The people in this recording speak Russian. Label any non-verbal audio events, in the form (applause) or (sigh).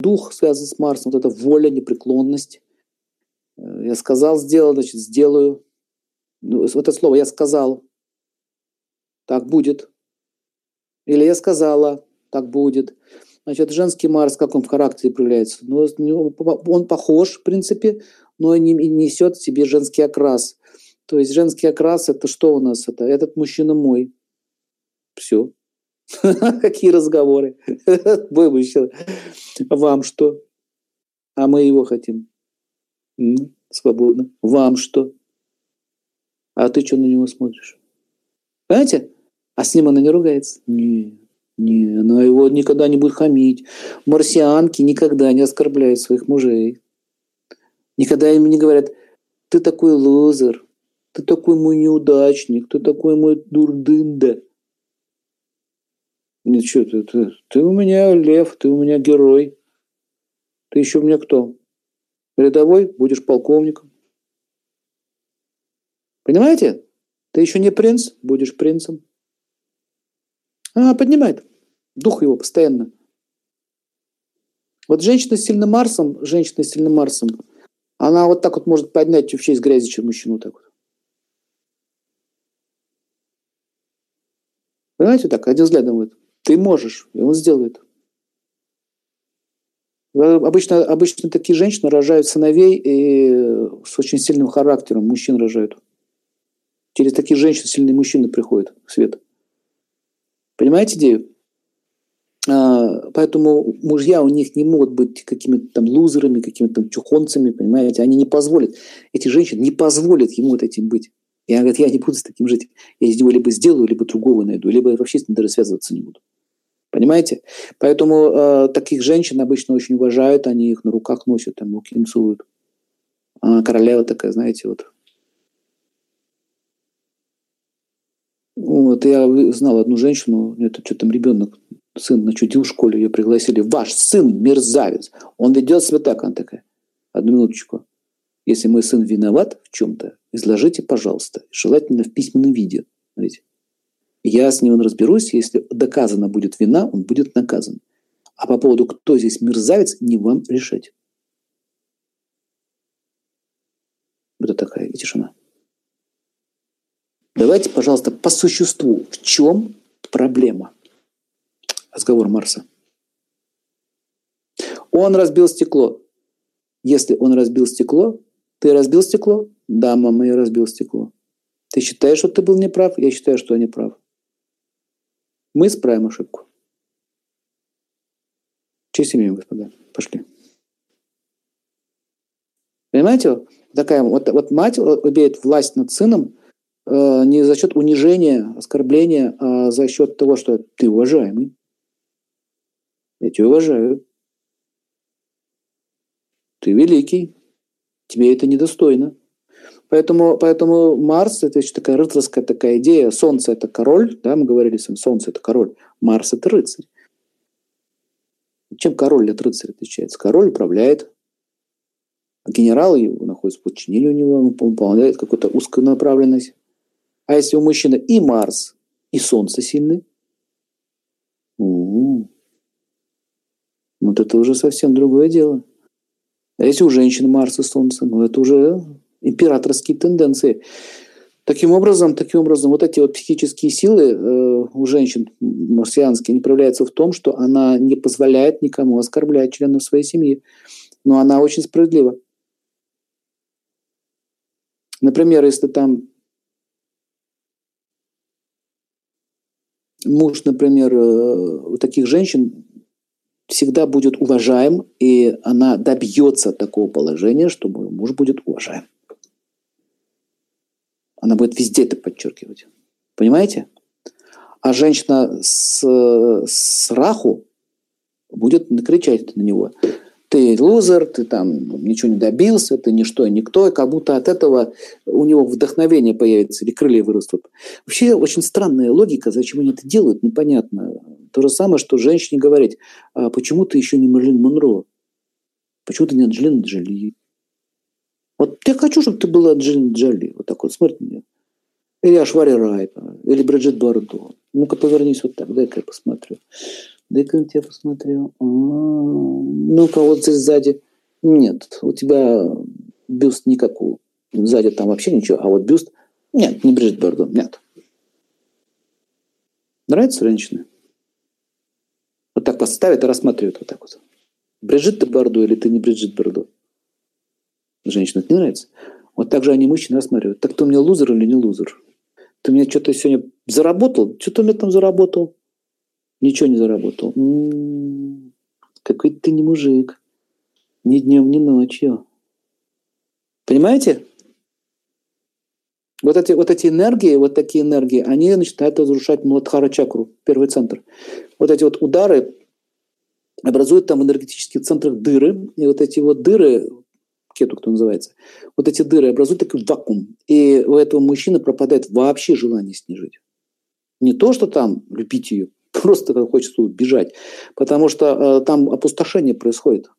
дух связан с Марсом, вот эта воля, непреклонность. Э, я сказал, сделал, значит, сделаю. Ну, вот это слово «я сказал», так будет. Или я сказала, так будет. Значит, женский Марс, как он в характере проявляется? Ну, он похож, в принципе, но не несет в себе женский окрас. То есть женский окрас – это что у нас? Это этот мужчина мой. Все. (laughs) Какие разговоры? (laughs) Мужчина. Вам что? А мы его хотим. Свободно. Вам что? А ты что на него смотришь? Понимаете? А с ним она не ругается? Нет. Не, она его никогда не будет хамить. Марсианки никогда не оскорбляют своих мужей. Никогда им не говорят, ты такой лузер, ты такой мой неудачник, ты такой мой дурдында. Нет, что ты, ты, ты у меня лев, ты у меня герой. Ты еще у меня кто? Рядовой, будешь полковником. Понимаете? Ты еще не принц, будешь принцем. А, поднимает. Дух его постоянно. Вот женщина с сильным Марсом, женщина с сильным Марсом, она вот так вот может поднять вообще из грязи, чем мужчину так вот. Понимаете, так, один взглядом вот. Ты можешь, и он сделает. Обычно, обычно такие женщины рожают сыновей и с очень сильным характером. Мужчин рожают. Через такие женщины сильные мужчины приходят в свет. Понимаете идею? А, поэтому мужья у них не могут быть какими-то там лузерами, какими-то там чухонцами, понимаете? Они не позволят, эти женщины не позволят ему вот этим быть. И она говорит, я не буду с таким жить. Я из него либо сделаю, либо другого найду, либо вообще с ним даже связываться не буду. Понимаете? Поэтому э, таких женщин обычно очень уважают, они их на руках носят, там руки им целуют. А королева такая, знаете, вот. Вот я знал одну женщину, это что там ребенок сын начудил в школе, ее пригласили. Ваш сын мерзавец. Он ведет себя так. Она такая, одну минуточку. Если мой сын виноват в чем-то, изложите, пожалуйста. Желательно в письменном виде. Смотрите. Я с ним разберусь. Если доказана будет вина, он будет наказан. А по поводу, кто здесь мерзавец, не вам решать. Вот такая тишина. Давайте, пожалуйста, по существу. В чем проблема? разговор Марса. Он разбил стекло. Если он разбил стекло, ты разбил стекло? Да, мама, я разбил стекло. Ты считаешь, что ты был неправ? Я считаю, что я неправ. Мы исправим ошибку. Честь имеем, господа. Пошли. Понимаете? Такая вот, вот мать имеет власть над сыном э, не за счет унижения, оскорбления, а за счет того, что ты уважаемый. Я тебя уважаю. Ты великий. Тебе это недостойно. Поэтому, поэтому Марс – это еще такая рыцарская такая идея. Солнце – это король, да, мы говорили с вами, Солнце – это король, Марс – это рыцарь. Чем король от рыцаря отличается? Король управляет, а генерал его находится в подчинении у него, он выполняет какую-то узкую направленность. А если у мужчины и Марс, и Солнце сильны, у-у-у, вот это уже совсем другое дело. А если у женщин Марс и Солнце, ну это уже императорские тенденции. Таким образом, таким образом, вот эти вот психические силы э, у женщин марсианские не проявляются в том, что она не позволяет никому оскорблять членов своей семьи. Но она очень справедлива. Например, если там муж, например, э, у таких женщин всегда будет уважаем, и она добьется такого положения, что мой муж будет уважаем. Она будет везде это подчеркивать. Понимаете? А женщина с, с раху будет кричать на него ты лузер, ты там ничего не добился, ты ничто и никто, и как будто от этого у него вдохновение появится или крылья вырастут. Вообще очень странная логика, зачем они это делают, непонятно. То же самое, что женщине говорить, а почему ты еще не Мерлин Монро? Почему ты не Анджелина Джоли? Вот я хочу, чтобы ты была Анджелина Джоли. Вот так вот, смотри на меня. Или Ашвари Райпа, или Бриджит Бардо. Ну-ка повернись вот так, дай-ка я посмотрю. Дай-ка я тебя посмотрю. А, ну-ка, вот здесь сзади. Нет, у тебя бюст никакого. Сзади там вообще ничего, а вот бюст... Нет, не Бриджит Бардо, нет. Нравится женщина? Вот так поставят и рассматривают вот так вот. Бриджит ты Бардо или ты не Бриджит Бардо? Женщина, это не нравится? Вот так же они мужчины рассматривают. Так ты у меня лузер или не лузер? Ты мне что-то сегодня заработал? Что ты у меня там заработал? Ничего не заработал. М-м-м, какой ты не мужик. Ни днем, ни ночью. Понимаете? Вот эти, вот эти энергии, вот такие энергии, они начинают разрушать Муладхара чакру, первый центр. Вот эти вот удары образуют там в энергетических центрах дыры, и вот эти вот дыры, кету кто называется, вот эти дыры образуют такой вакуум, и у этого мужчины пропадает вообще желание с ней жить. Не то, что там любить ее, (laughs) просто хочется бежать, потому что э, там опустошение происходит.